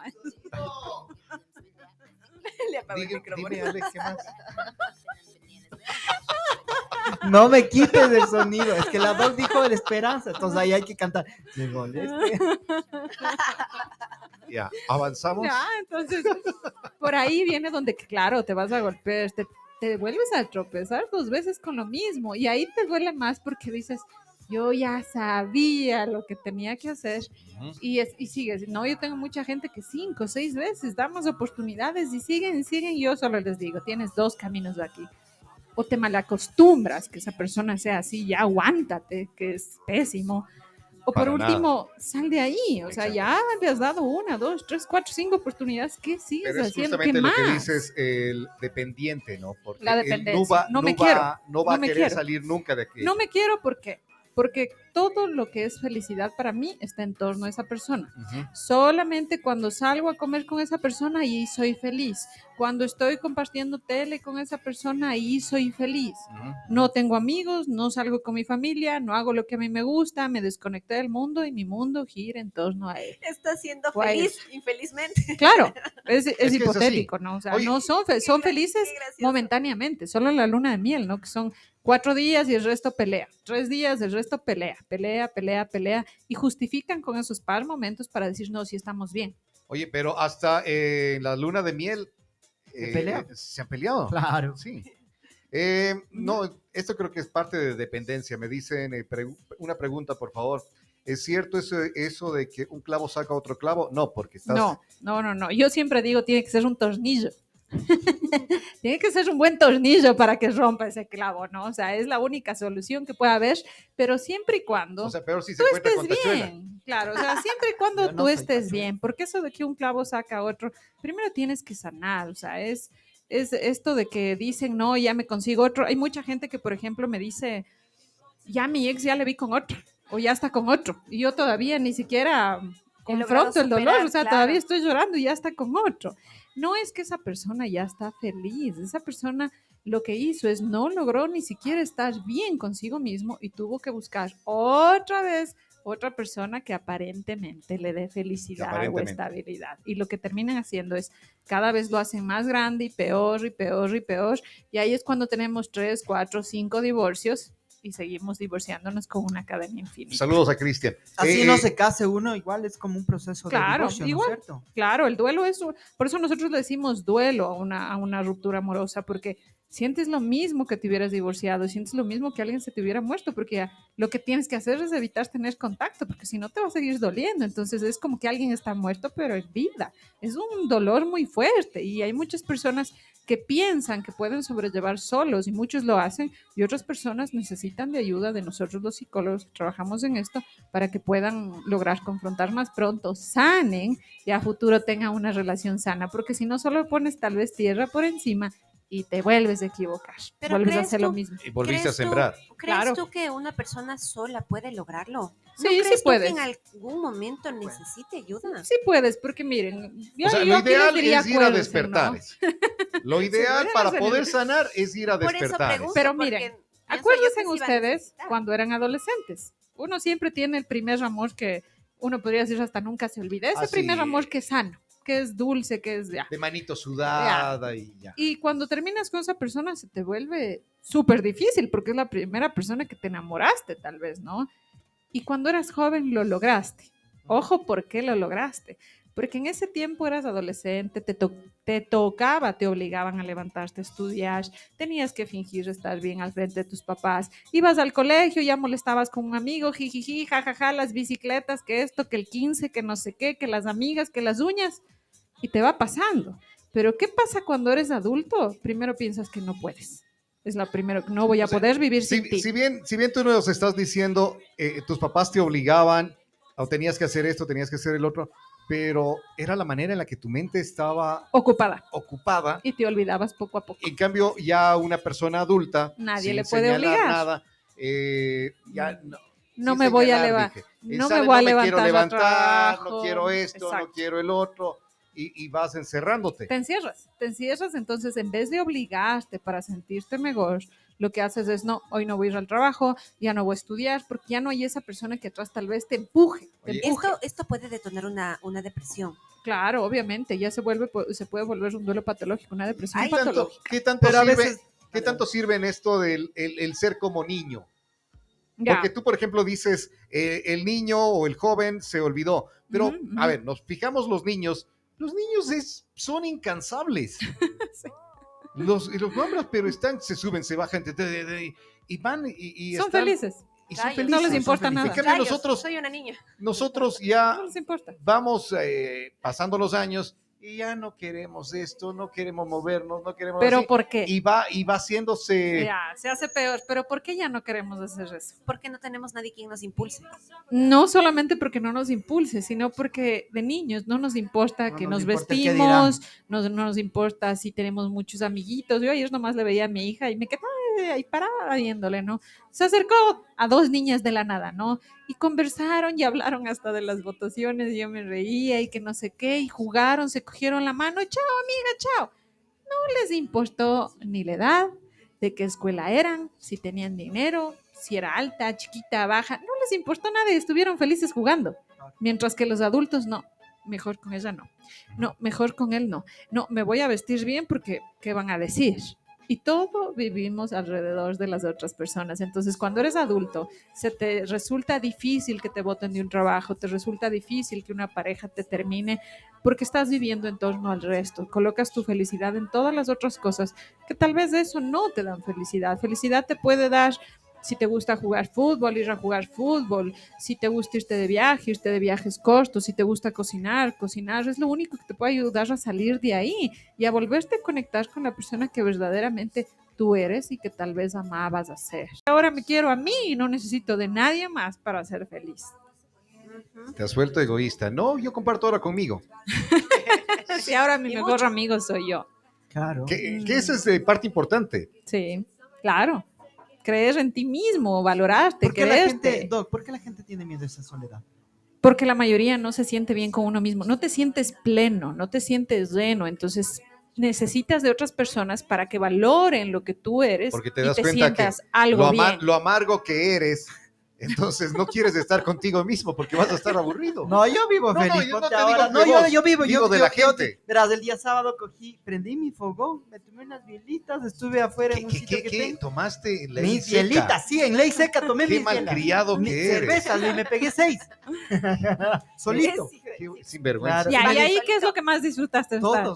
Le apagó el micrófono. dime, Ale, ¿qué más? No me quites el sonido, es que la voz dijo de la esperanza, entonces ahí hay que cantar. Ya, avanzamos. Ya, entonces por ahí viene donde, claro, te vas a golpear, te, te vuelves a tropezar dos veces con lo mismo y ahí te duele más porque dices, yo ya sabía lo que tenía que hacer y, es, y sigues. No, yo tengo mucha gente que cinco, seis veces damos oportunidades y siguen y siguen. Yo solo les digo, tienes dos caminos aquí. O te malacostumbras que esa persona sea así, ya aguántate, que es pésimo. O por Para nada. último, sal de ahí. O sea, ya le has dado una, dos, tres, cuatro, cinco oportunidades. ¿Qué sigues Pero es haciendo? ¿Qué justamente lo más? que dices el dependiente, ¿no? Porque La él dependencia. no va, No me va- quiero. no va No a me querer quiero. salir nunca de aquí. No me quiero porque porque todo lo que es felicidad para mí está en torno a esa persona. Solamente cuando salgo a comer con esa persona, ahí soy feliz. Cuando estoy compartiendo tele con esa persona, ahí soy feliz. No tengo amigos, no salgo con mi familia, no hago lo que a mí me gusta, me desconecté del mundo y mi mundo gira en torno a él. Está siendo Pues- feliz, infelizmente. Claro, es, es hipotético, ¿no? O sea, Oye, no son, fe- son felices momentáneamente, solo la luna de miel, ¿no? Que son cuatro días y el resto pelea, tres días, el resto pelea, pelea, pelea, pelea, y justifican con esos par momentos para decir, no, sí estamos bien. Oye, pero hasta eh, en la luna de miel ¿Se eh, pelea? se han peleado. Claro. Sí. Eh, no, esto creo que es parte de dependencia. Me dicen, eh, pregu- una pregunta, por favor. ¿Es cierto eso, eso de que un clavo saca otro clavo? No, porque estás... No, no, no, no. Yo siempre digo, tiene que ser un tornillo. tiene que ser un buen tornillo para que rompa ese clavo, ¿no? O sea, es la única solución que puede haber, pero siempre y cuando O sea, peor si se tú estés con tachuela. bien. Claro, o sea, siempre y cuando no tú estés tachuela. bien, porque eso de que un clavo saca otro, primero tienes que sanar, o sea, es, es esto de que dicen, no, ya me consigo otro. Hay mucha gente que, por ejemplo, me dice, ya mi ex ya le vi con otro, o ya está con otro, y yo todavía ni siquiera confronto el dolor, superar, o sea, claro. todavía estoy llorando y ya está con otro. No es que esa persona ya está feliz, esa persona lo que hizo es no logró ni siquiera estar bien consigo mismo y tuvo que buscar otra vez otra persona que aparentemente le dé felicidad o estabilidad. Y lo que terminan haciendo es cada vez lo hacen más grande y peor y peor y peor. Y ahí es cuando tenemos tres, cuatro, cinco divorcios y seguimos divorciándonos con una cadena infinita. Saludos a Cristian. Así Eh, no se case uno, igual es como un proceso de divorcio, ¿no igual. es cierto? Claro, el duelo es, por eso nosotros le decimos duelo a una, a una ruptura amorosa, porque sientes lo mismo que te hubieras divorciado, sientes lo mismo que alguien se te hubiera muerto, porque ya lo que tienes que hacer es evitar tener contacto, porque si no te va a seguir doliendo. Entonces es como que alguien está muerto, pero en vida. Es un dolor muy fuerte y hay muchas personas que piensan que pueden sobrellevar solos y muchos lo hacen y otras personas necesitan de ayuda de nosotros los psicólogos que trabajamos en esto para que puedan lograr confrontar más pronto, sanen y a futuro tengan una relación sana, porque si no solo pones tal vez tierra por encima y te vuelves a equivocar, Pero vuelves a ¿crees hacer lo tú- mismo. Y volviste a ¿Crees tú- sembrar. ¿Crees Claro. tú que una persona sola puede lograrlo? ¿No Sí, sí crees tú puedes. que en algún momento necesite ayuda? Sí puedes, porque miren, yo, O sea, yo lo ideal diría es ir a despertar. ¿no? Lo ideal para poder sanar es ir a despertar. Pero miren, Acuérdense sí ustedes cuando eran adolescentes. Uno siempre tiene el primer amor que uno podría decir hasta nunca se olvida. Ese Así primer amor que es sano, que es dulce, que es ya. De manito sudada y ya. Y cuando terminas con esa persona se te vuelve súper difícil porque es la primera persona que te enamoraste tal vez, ¿no? Y cuando eras joven lo lograste. Ojo, ¿por qué lo lograste? Porque en ese tiempo eras adolescente, te, to- te tocaba, te obligaban a levantarte a estudiar, tenías que fingir estar bien al frente de tus papás, ibas al colegio, ya molestabas con un amigo, jijiji, jajaja, las bicicletas, que esto, que el 15, que no sé qué, que las amigas, que las uñas, y te va pasando. Pero ¿qué pasa cuando eres adulto? Primero piensas que no puedes. Es la primera, no voy a O sea, poder vivir Si, sin ti. si bien, si bien tú nos estás diciendo, eh, tus papás te obligaban, o tenías que hacer esto, tenías que hacer el otro, pero era la manera en la que tu mente estaba Ocupada. ocupada. Y te olvidabas poco a poco. En cambio, ya una persona adulta, Nadie le puede obligar. Nada, eh, ya no, No sin me voy a levantar. No me voy a no me quiero levantar. levantar, no quiero esto, no quiero el otro, y, y vas encerrándote. Te encierras, te encierras, entonces en vez de obligarte para sentirte mejor, lo que haces es, no, hoy no voy a ir al trabajo, ya no voy a estudiar, porque ya no hay esa persona que atrás tal vez te empuje, te Oye, empuje. Esto, esto puede detonar una, una depresión. Claro, obviamente, ya se vuelve, se puede volver un duelo patológico, una depresión Ay, ¿Qué tanto, patológica. qué tanto Pero a sirve, veces... qué tanto sirve en esto del el- el ser como niño? Ya. Porque tú, por ejemplo, dices, eh, el niño o el joven se olvidó, pero a ver, nos fijamos los niños, los niños es, son incansables. Sí. Los, y los nombres, pero están, se suben, se bajan, te- te- te- y van y, y Son están- felices, y son Rayos. felices. no les importa. En nada. cambio, Rayos, nosotros, soy una niña. nosotros ya No les importa. vamos eh, pasando los años y ya no queremos esto, no queremos movernos, no queremos Pero así, ¿por qué? y va y va haciéndose Ya, se hace peor. Pero ¿por qué ya no queremos hacer eso? Porque no tenemos nadie quien nos impulse. No solamente porque no nos impulse, sino porque de niños no nos importa No que nos importa vestimos, no, no nos importa si tenemos muchos amiguitos. Yo ayer nomás le veía a mi hija y me quedé ahí parada viéndole, ¿no? Se acercó a dos niñas de la nada, ¿no? Y conversaron y hablaron hasta de las votaciones y yo me reía y que no sé qué, y jugaron, se cogieron la mano, chao amiga, chao. No les importó ni la edad, de qué escuela eran, si tenían dinero, si era alta, chiquita, baja, no les importó nada y estuvieron felices jugando. Mientras que los adultos no, mejor con ella no. No, mejor con él no. No, me voy a vestir bien porque ¿qué van a decir? Y todo vivimos alrededor de las otras personas. Entonces, cuando eres adulto, se te resulta difícil que te voten de un trabajo, te resulta difícil que una pareja te termine, porque estás viviendo en torno al resto. Colocas tu felicidad en todas las otras cosas que tal vez eso no te dan felicidad. Felicidad te puede dar si te gusta jugar fútbol, ir a jugar fútbol, si te gusta irte de viaje, irte de viajes cortos, si te gusta cocinar, cocinar es lo único que te puede ayudar a salir de ahí y a volverte a conectar con la persona que verdaderamente tú eres y que tal vez amabas a ser. Ahora me quiero a mí y no necesito de nadie más para ser feliz. Te has vuelto egoísta. No, yo comparto ahora conmigo. Sí, ahora mi mejor amigo soy yo. Claro. Que, que esa es eh, parte importante. Sí, claro. Creer en ti mismo, valorarte, ¿Por qué, la gente, Doc, ¿Por qué la gente tiene miedo a esa soledad? Porque la mayoría no se siente bien con uno mismo, no te sientes pleno, no te sientes lleno, entonces necesitas de otras personas para que valoren lo que tú eres Porque te y das te cuenta que sientas algo lo, ama- bien. lo amargo que eres, entonces no quieres estar contigo mismo porque vas a estar aburrido. No, yo vivo No, no, feliz. yo no te digo ahora. que No, yo, vivo, digo yo de yo- la yo- gente. verás, el día sábado cogí, prendí mi fogón, me tomé unas bielitas, estuve afuera en ¿Qué, un qué, sitio qué, que qué? tengo. tomaste ley Mis seca? bielitas, sí, en ley seca tomé Qué mis bielas. malcriado Mi- que eres. Cervezas, y me pegué seis. Solito. Qué sinvergüenza. Claro. Ya, ¿y ahí qué es lo que más disfrutaste? de estar?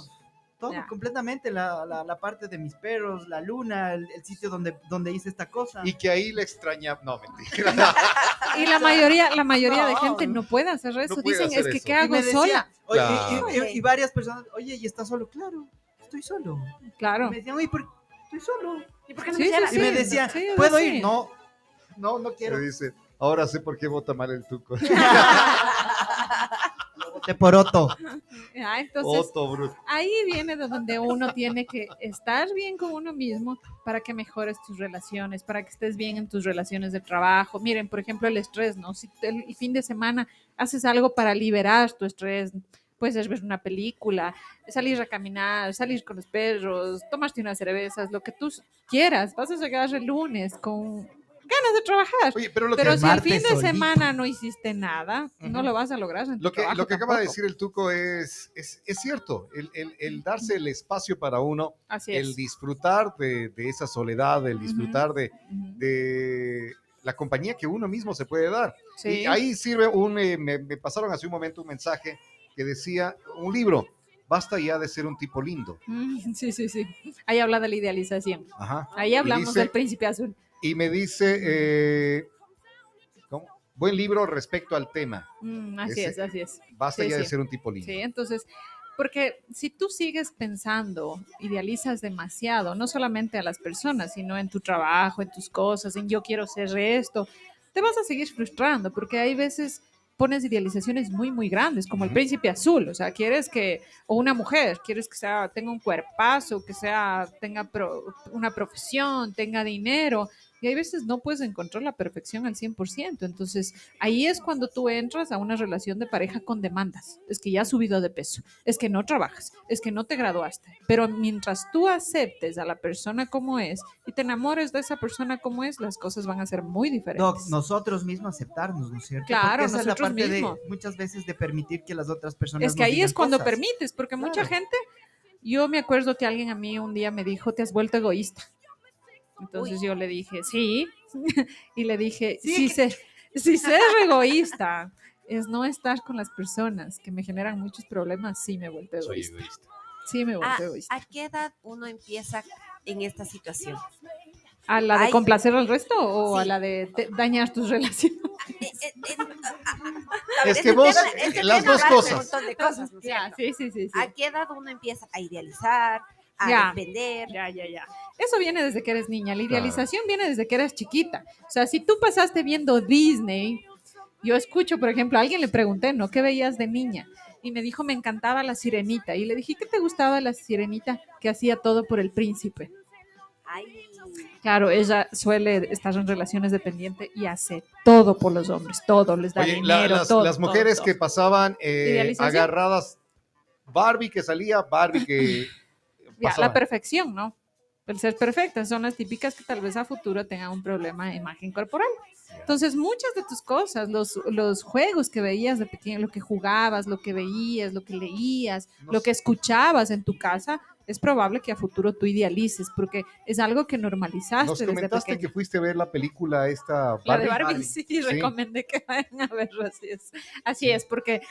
Todo, completamente. La, la, la parte de mis perros, la luna, el, el sitio donde, donde hice esta cosa. Y que ahí le extraña. No, mentira. Y la mayoría, la mayoría de No. gente no puede hacer eso. puede Dicen, hacer es que eso. ¿qué hago decía, sola? oye, Claro. y, y- y varias personas, oye, ¿y estás solo? Claro, estoy solo. Claro. Y me decían, oye, ¿por qué estoy solo? ¿Y por qué no Sí, me sí? Y me decían, sí, ¿puedo ir? No, no, no quiero. Me dice, ahora sé por qué vota mal el tuco. Te poroto. Ah, entonces, Otto, bruto. ahí viene de donde uno tiene que estar bien con uno mismo para que mejores tus relaciones, para que estés bien en tus relaciones de trabajo. Miren, por ejemplo, el estrés, ¿no? Si el, el fin de semana haces algo para liberar tu estrés, puedes ver una película, salir a caminar, salir con los perros, tomarte unas cervezas, lo que tú quieras. Vas a llegar el lunes con ganas de trabajar. Oye, pero lo Pero que, si el fin de solito. semana no hiciste nada, no Ujú. lo vas a lograr. En lo que, lo que acaba de decir el tuco es, es, es cierto. El, el- el darse el espacio para uno, Así el es. disfrutar de, de esa soledad, el disfrutar de, Ujú. de la compañía que uno mismo se puede dar. Sí. Y ahí sirve un, eh, me, me pasaron hace un momento un mensaje que decía, un libro, basta ya de ser un tipo lindo. Mm, Sí, sí, sí. Ahí habla de la idealización. Ajá. Ahí hablamos dice- del príncipe azul. Y me dice, eh, ¿cómo? buen libro respecto al tema, Mm, así Ese- es, así es. basta Sí, ya de sí. ser un tipo lindo. Sí, entonces, porque si tú sigues pensando, idealizas demasiado, no solamente a las personas, sino en tu trabajo, en tus cosas, en yo quiero ser esto, te vas a seguir frustrando, porque hay veces pones idealizaciones muy, muy grandes, como el Ujú. príncipe azul, o sea, quieres que, o una mujer, quieres que sea, tenga un cuerpazo, que sea, tenga pro- una profesión, tenga dinero, y hay veces no puedes encontrar la perfección al 100%. Entonces, ahí es cuando tú entras a una relación de pareja con demandas. Es que ya has subido de peso, es que no trabajas, es que no te graduaste. Pero mientras tú aceptes a la persona como es y te enamores de esa persona como es, las cosas van a ser muy diferentes. Doc, nosotros mismos aceptarnos, ¿no es cierto? Claro, esa es la parte de muchas veces de permitir que las otras personas es que nos ahí es cuando cosas. permites, porque mucha gente, yo me acuerdo que alguien a mí un día me dijo, te has vuelto egoísta. Entonces yo le dije, sí, y le dije, Sí, si, que- se, si ser egoísta es no estar con las personas que me generan muchos problemas, sí me Soy egoísta. egoísta. Sí me he ¿A, vuelto egoísta. a qué edad uno empieza en esta situación? ¿A la de Ay. complacer al resto o a Sí. la de te- dañar tus relaciones? A Es que vos, las dos cosas. Un montón de cosas, ¿no sí, sí, sí. sí. ¿A qué edad uno empieza a idealizar, a Ya. depender? Ya, ya, ya. Eso viene desde que eres niña. La Claro. idealización viene desde que eres chiquita. O sea, si tú pasaste viendo Disney, yo escucho, por ejemplo, a alguien le pregunté, ¿no? ¿Qué veías de niña? Y me dijo, me encantaba la sirenita. Y le dije, ¿qué te gustaba la sirenita que hacía todo por el príncipe? Ay, Claro, ella suele estar en relaciones dependientes y hace todo por los hombres, todo, les da Oye, la- dinero, las, todo, las mujeres todo. que pasaban eh, agarradas, Barbie que salía, Barbie que Ya, la perfección, ¿no? El ser perfecta son las típicas que tal vez a futuro tengan un problema de imagen corporal. Entonces, muchas de tus cosas, los, los juegos que veías de pequeño, lo que jugabas, lo que veías, lo que leías, No lo sé. que escuchabas en tu casa, es probable que a futuro tú idealices, porque es algo que normalizaste Nos comentaste que fuiste a ver la película esta La de Barbie. Barbie, sí, recomendé que vayan a verlo, así es. Así es, porque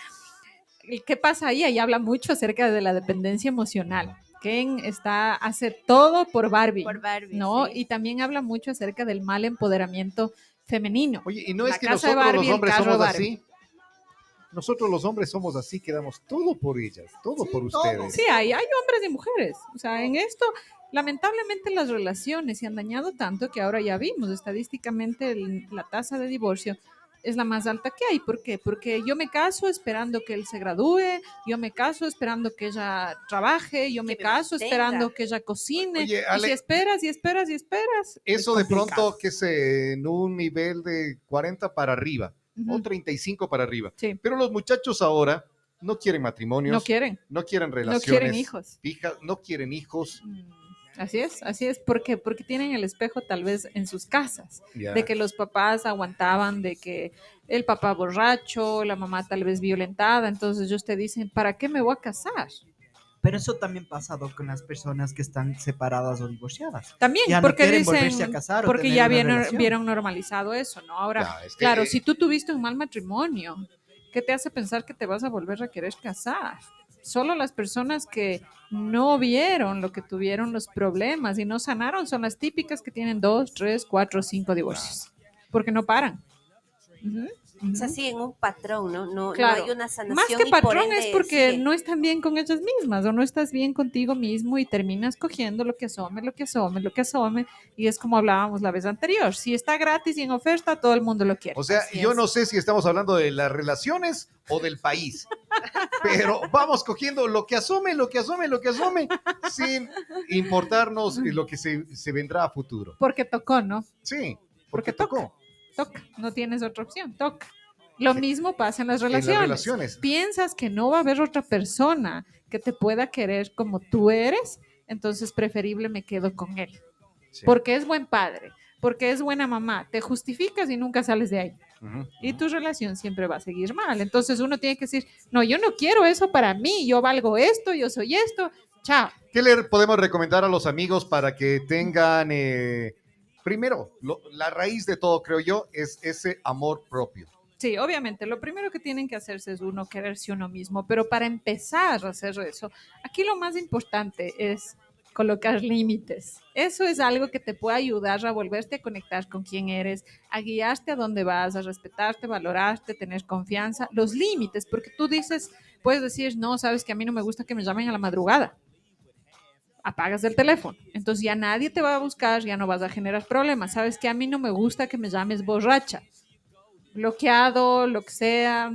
¿qué pasa ahí? Ahí habla mucho acerca de la dependencia emocional. Ken está, hace todo por Barbie, Por Barbie, ¿no? sí. Y también habla mucho acerca del mal empoderamiento femenino. Oye, y no La es que nosotros Barbie, los hombres somos Barbie. así. Nosotros los hombres somos así, que damos todo por ellas, todo por ustedes. Sí, hay, hay hombres y mujeres. O sea, en esto, lamentablemente las relaciones se han dañado tanto que ahora ya vimos estadísticamente el- la tasa de divorcio es la más alta que hay. ¿Por qué? Porque yo me caso esperando que él se gradúe, yo me caso esperando que ella trabaje, yo me me caso esperando que ella cocine. Oye, y Ale- si esperas y esperas y esperas. es Eso de pronto que se en un nivel de 40 para arriba o Ujú. 35 para arriba. Sí. Pero los muchachos ahora no quieren matrimonios, No quieren, no quieren no relaciones quieren hijos. no quieren hijos. Mm, Así es, así es, porque porque tienen el espejo tal vez en sus casas. De que los papás aguantaban, de que el papá borracho, la mamá tal vez violentada, entonces ellos te dicen, ¿para qué me voy a casar? Pero eso también ha pasado con las personas que están separadas o divorciadas. También, Ya porque dicen, a casar porque ya vieron, normalizado eso, ¿no? Ahora, es que, claro, eh, si tú tuviste un mal matrimonio, ¿qué te hace pensar que te vas a volver a querer casar? Solo las personas que no vieron lo que tuvieron los problemas y no sanaron son las típicas que tienen dos, tres, cuatro, cinco divorcios, porque no paran. Ujú, O sea, siguen un patrón, ¿no? No, Claro. no hay una sanación. Más que y por patrón ende es porque no están bien con ellas mismas o no estás bien contigo mismo y terminas cogiendo lo que asome, lo que asome, lo que asome. Y es como hablábamos la vez anterior. Si está gratis y en oferta, todo el mundo lo quiere. O sea, Así yo es. no sé si estamos hablando de las relaciones o del país, pero vamos cogiendo lo que asome, lo que asome, lo que asome, sin importarnos lo que se, se vendrá a futuro. Porque tocó, ¿no? Sí, porque Porque tocó. Toca. No tienes otra opción. Toca. Lo mismo pasa en las En las relaciones. relaciones. Piensas que no va a haber otra persona que te pueda querer como tú eres, entonces preferible me quedo con él. Sí. Porque es buen padre, porque es buena mamá. Te justificas y nunca sales de ahí. Y tu relación siempre va a seguir mal. Entonces uno tiene que decir, no, yo no quiero eso para mí, yo valgo esto, yo soy esto, chao. ¿Qué le podemos recomendar a los amigos para que tengan, eh, primero, la raíz de todo, creo yo, es ese amor propio? Sí, obviamente, lo primero que tienen que hacerse es uno quererse uno mismo, pero para empezar a hacer eso, aquí lo más importante es colocar límites. Eso es algo que te puede ayudar a volverte a conectar con quién eres, a guiarte a dónde vas, a respetarte, valorarte, tener confianza. Los límites, porque tú dices, puedes decir, no, sabes que a mí no me gusta que me llamen a la madrugada. Apagas el teléfono. Entonces ya nadie te va a buscar, ya no vas a generar problemas. Sabes que a mí no me gusta que me llames borracha bloqueado, lo que sea.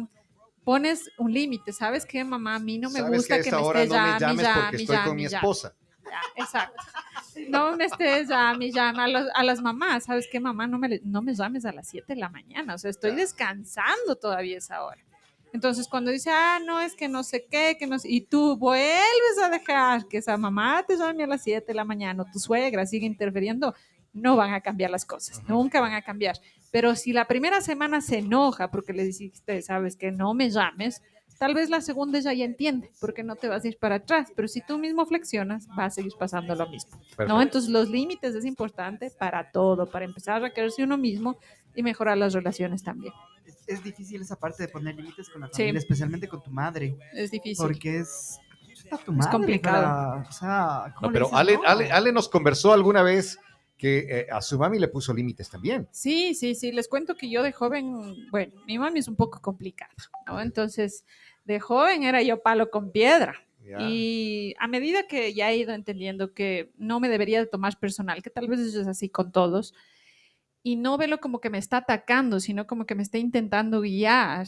Pones un límite, ¿sabes qué, mamá? A mí no me gusta que a me estés no me llame, llames llame, porque estoy con mi esposa. Ya, exacto. No me estés llame, llame. A, los- a las mamás, ¿sabes qué, mamá? No me, no me llames a las 7 de la mañana. O sea, estoy descansando todavía esa hora. Entonces, cuando dice, ah, no, es que no sé qué, que no sé, y tú vuelves a dejar que esa mamá te llame a las 7 de la mañana, o tu suegra sigue interfiriendo, no van a cambiar las cosas, nunca van a cambiar. Pero si la primera semana se enoja porque le dijiste, sabes que no me llames, tal vez la segunda ella ya entiende, porque no te vas a ir para atrás. Pero si tú mismo flexionas, va a seguir pasando lo mismo. ¿no? Entonces, los límites es importante para todo, para empezar a quererse uno mismo y mejorar las relaciones también. Es, difícil esa parte de poner límites con la Sí. familia, especialmente con tu madre, Es difícil. porque es, tu madre, complicado. para- o sea, ¿cómo No, le pero dices Ale, no? Ale, Ale nos conversó alguna vez que eh, a su mami le puso límites también. Sí, sí, sí. Les cuento que yo de joven, bueno, mi mami es un poco complicada, ¿no? Entonces, de joven era yo palo con piedra. Ya. Y a medida que ya he ido entendiendo que no me debería de tomar personal, que tal vez eso es así con todos, y no verlo como que me está atacando, sino como que me está intentando guiar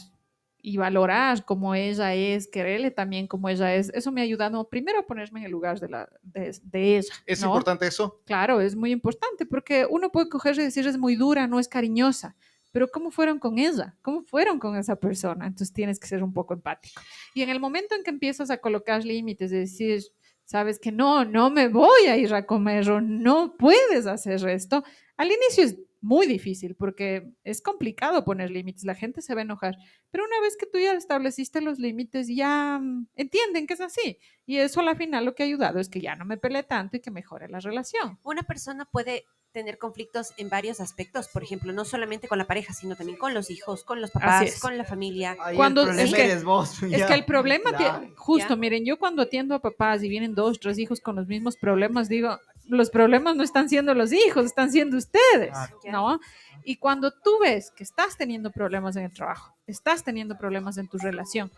y valorar como ella es, quererle también como ella es, eso me ha ayudado primero a ponerme en el lugar de, la, de, de ella. ¿Es ¿no? importante eso? Claro, es muy importante porque uno puede coger y decir es muy dura, no es cariñosa, pero ¿cómo fueron con ella? ¿Cómo fueron con esa persona? Entonces tienes que ser un poco empático. Y en el momento en que empiezas a colocar límites, de decir, sabes que no, no me voy a ir a comer o no puedes hacer esto, al inicio es muy difícil porque es complicado poner límites, la gente se va a enojar, pero una vez que tú ya estableciste los límites, ya mm, entienden que es así. Y eso al final lo que ha ayudado es que ya no me peleé tanto y que mejore la relación. Una persona puede tener conflictos en varios aspectos, por ejemplo, no solamente con la pareja, sino también con los hijos, con los papás, con la familia. Ahí Cuando- el problema es que- eres vos, Es ya. que el problema, Claro. justo, Ya. miren, yo cuando atiendo a papás y vienen dos, tres hijos con los mismos problemas, digo, los problemas no están siendo los hijos, están siendo ustedes. ¿no? Y cuando tú ves que estás teniendo problemas en el trabajo, estás teniendo problemas en tu relación,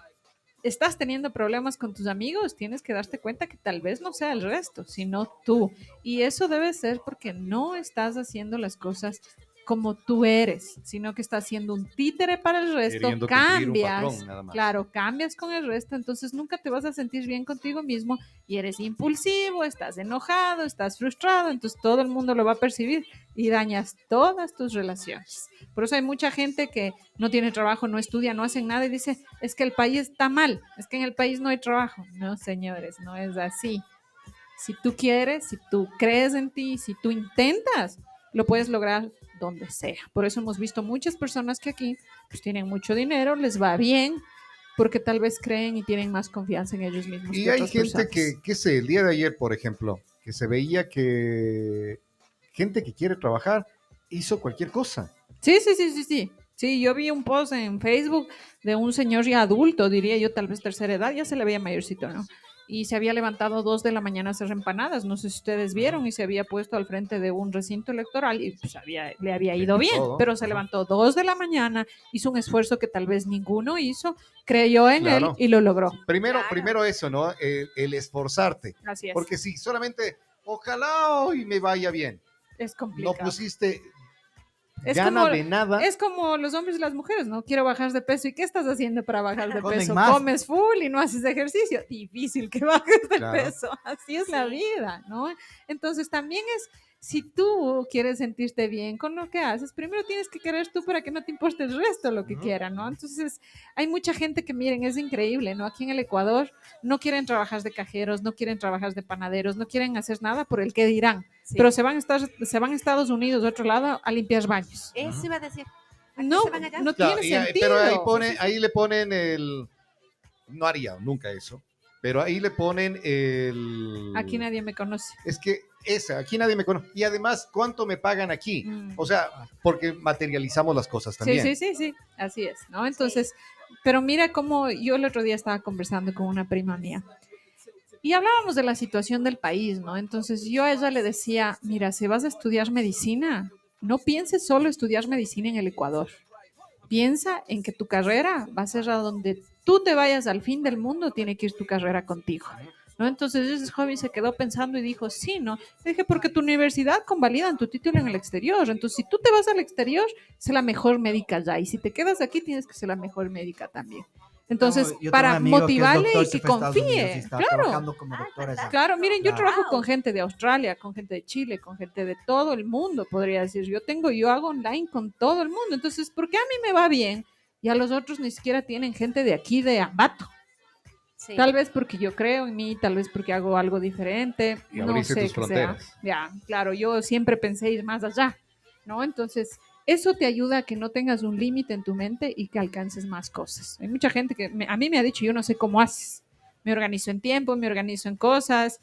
estás teniendo problemas con tus amigos, tienes que darte cuenta que tal vez no sea el resto, sino tú. Y eso debe ser porque no estás haciendo las cosas como tú eres, sino que estás siendo un títere para el resto, cambias, patrón, claro, cambias con el resto, entonces nunca te vas a sentir bien contigo mismo y eres impulsivo, estás enojado, estás frustrado, entonces todo el mundo lo va a percibir y dañas todas tus relaciones. Por eso hay mucha gente que no tiene trabajo, no estudia, no hacen nada y dice, es que el país está mal, es que en el país no hay trabajo. No, señores, no es así. Si tú quieres, si tú crees en ti, si tú intentas, lo puedes lograr donde sea. Por eso hemos visto muchas personas que aquí pues, tienen mucho dinero, les va bien, porque tal vez creen y tienen más confianza en ellos mismos. Y que hay otras gente personas. que, qué sé, el día de ayer, por ejemplo, que se veía que gente que quiere trabajar hizo cualquier cosa. Sí, sí, sí, sí, sí. Sí, yo vi un post en Facebook de un señor ya adulto, diría yo, tal vez tercera edad, ya se le veía mayorcito, ¿no? Y se había levantado dos de la mañana a hacer empanadas, no sé si ustedes vieron, y se había puesto al frente de un recinto electoral y pues había, le había ido bien, todo. pero se levantó dos de la mañana, hizo un esfuerzo que tal vez ninguno hizo, creyó en él y lo logró. Primero, Claro. primero eso, ¿no? El, el esforzarte. Así es. Porque si solamente, ojalá hoy me vaya bien, es no complicado. pusiste Es gana como- de nada. Es como los hombres y las mujeres, ¿no? Quiero bajar de peso. ¿Y qué estás haciendo para bajar de Comen peso? más. Comes full y no haces ejercicio. Difícil que bajes de Claro. peso. Así es la Sí. vida, ¿no? Entonces también es, si tú quieres sentirte bien con lo que haces, primero tienes que querer tú para que no te importe el resto lo que quieran, ¿no? Entonces hay mucha gente que, miren, es increíble, ¿no? Aquí en el Ecuador no quieren trabajar de cajeros, no quieren trabajar de panaderos, no quieren hacer nada por el que dirán, Sí. pero se van, a estar, se van a Estados Unidos, a otro lado, a limpiar baños. Eso iba a decir. ¿A qué No, se van allá? no Claro, tiene y sentido. pero ahí, pone, ahí le ponen el... No haría nunca eso, pero ahí le ponen el... Aquí nadie me conoce. Es que esa, aquí nadie me conoce. Y además, ¿cuánto me pagan aquí? Mm. O sea, porque materializamos las cosas Sí, también. sí, sí, sí, así es, ¿no? Entonces, pero mira cómo yo el otro día estaba conversando con una prima mía y hablábamos de la situación del país, ¿no? Entonces yo a ella le decía, mira, si vas a estudiar medicina, no pienses solo estudiar medicina en el Ecuador. Piensa en que tu carrera va a ser a donde tú te vayas al fin del mundo, tiene que ir tu carrera contigo. ¿No? Entonces ese joven se quedó pensando y dijo, sí, ¿no? Le dije, porque tu universidad convalidan tu título en el exterior. Entonces, si tú te vas al exterior, sé la mejor médica ya. Y si te quedas aquí, tienes que ser la mejor médica también. Entonces, No, para que motivarle y que confíe. Claro, como allá. Claro, miren, yo trabajo Wow. con gente de Australia, con gente de Chile, con gente de todo el mundo, podría decir. Yo tengo, yo hago online con todo el mundo. Entonces, ¿por qué a mí me va bien y a los otros ni siquiera tienen gente de aquí, de Ambato? Sí. Tal vez porque yo creo en mí, tal vez porque hago algo diferente. Y no sé tus qué sea. fronteras. Ya, claro, yo siempre pensé ir más allá, ¿no? Entonces, eso te ayuda a que no tengas un límite en tu mente y que alcances más cosas. Hay mucha gente que a mí me ha dicho, yo no sé cómo haces. Me organizo en tiempo, me organizo en cosas.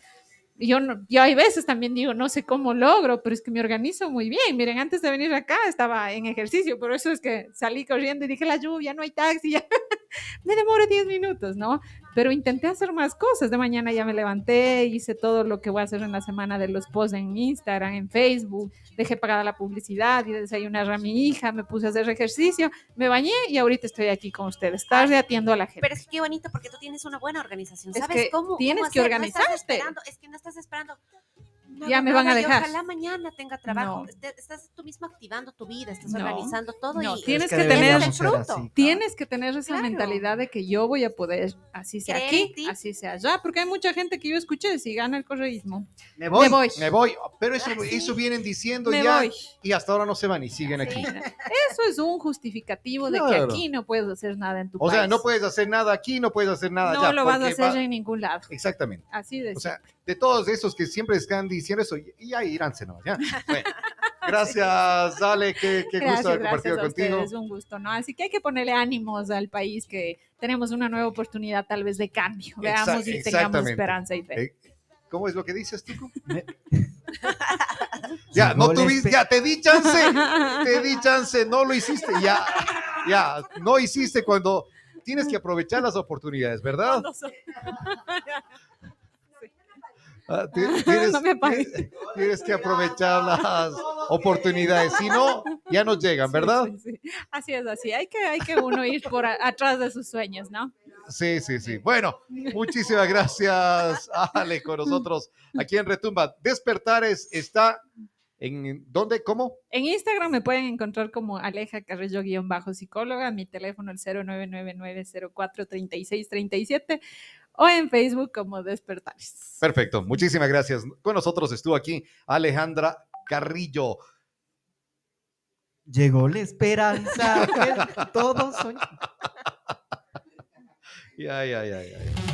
Yo, no, yo hay veces también digo, no sé cómo logro, pero es que me organizo muy bien. Miren, antes de venir acá estaba en ejercicio, por eso es que salí corriendo y dije, la lluvia, no hay taxi, ya me demoro 10 minutos, ¿no? Pero intenté hacer más cosas. De mañana ya me levanté, hice todo lo que voy a hacer en la semana de los posts en Instagram, en Facebook, dejé pagada la publicidad y desayunar a mi hija, me puse a hacer ejercicio, me bañé y ahorita estoy aquí con ustedes, tarde atiendo a la gente. Pero es que qué bonito porque tú tienes una buena organización. Es ¿Sabes que cómo? tienes cómo que? No organizarte. es que no estás esperando. No Ya me van a dejar. Ojalá mañana tenga trabajo. No. Estás tú mismo activando tu vida, estás No. organizando todo No, y tienes Es que tener- ser fruto. así, claro. Tienes que tener esa Claro. mentalidad de que yo voy a poder, así sea aquí, así sea allá, porque hay mucha gente que yo escuché, si gana el correísmo, Me voy. me voy. Me voy. Pero eso, Ah, sí. eso vienen diciendo Me ya. voy. Y hasta ahora no se van y siguen Sí. aquí. Eso es un justificativo de que aquí no puedes hacer nada en tu O sea, país. no puedes hacer nada aquí, no puedes hacer nada No allá. lo vas a hacer va- en ningún lado. Exactamente. Así de O sea, de todos esos que siempre están diciendo eso, y ya iránselo, ya. Bueno, Gracias, Ale, qué, qué gusto haber compartido a contigo. ustedes, un gusto, ¿no? Así que hay que ponerle ánimos al país que tenemos una nueva oportunidad tal vez de cambio. Veamos y tengamos esperanza y fe. Eh, ¿Cómo es lo que dices, Tico? Me- Ya, no tuviste, ya, te di chance, te di chance, no lo hiciste, ya, ya, no hiciste cuando tienes que aprovechar las oportunidades, ¿verdad? Ah, ti- tienes, No me apagues. tienes- tienes que aprovechar las oportunidades, si no, ya no llegan, ¿verdad? Sí, sí, sí. Así es, así. Hay que, hay que uno ir por a- atrás de sus sueños, ¿no? Sí, sí, sí. Bueno, muchísimas gracias, Ale, con nosotros aquí en Retumba. Despertares está en, ¿dónde? ¿Cómo? En Instagram me pueden encontrar como Aleja Carrillo-psicóloga, mi teléfono el 0999043637 o en Facebook como Despertares. Perfecto, muchísimas gracias. Con nosotros estuvo aquí Alejandra Carrillo. Llegó la esperanza. que Todos soy. Ya, ya, ya, ya.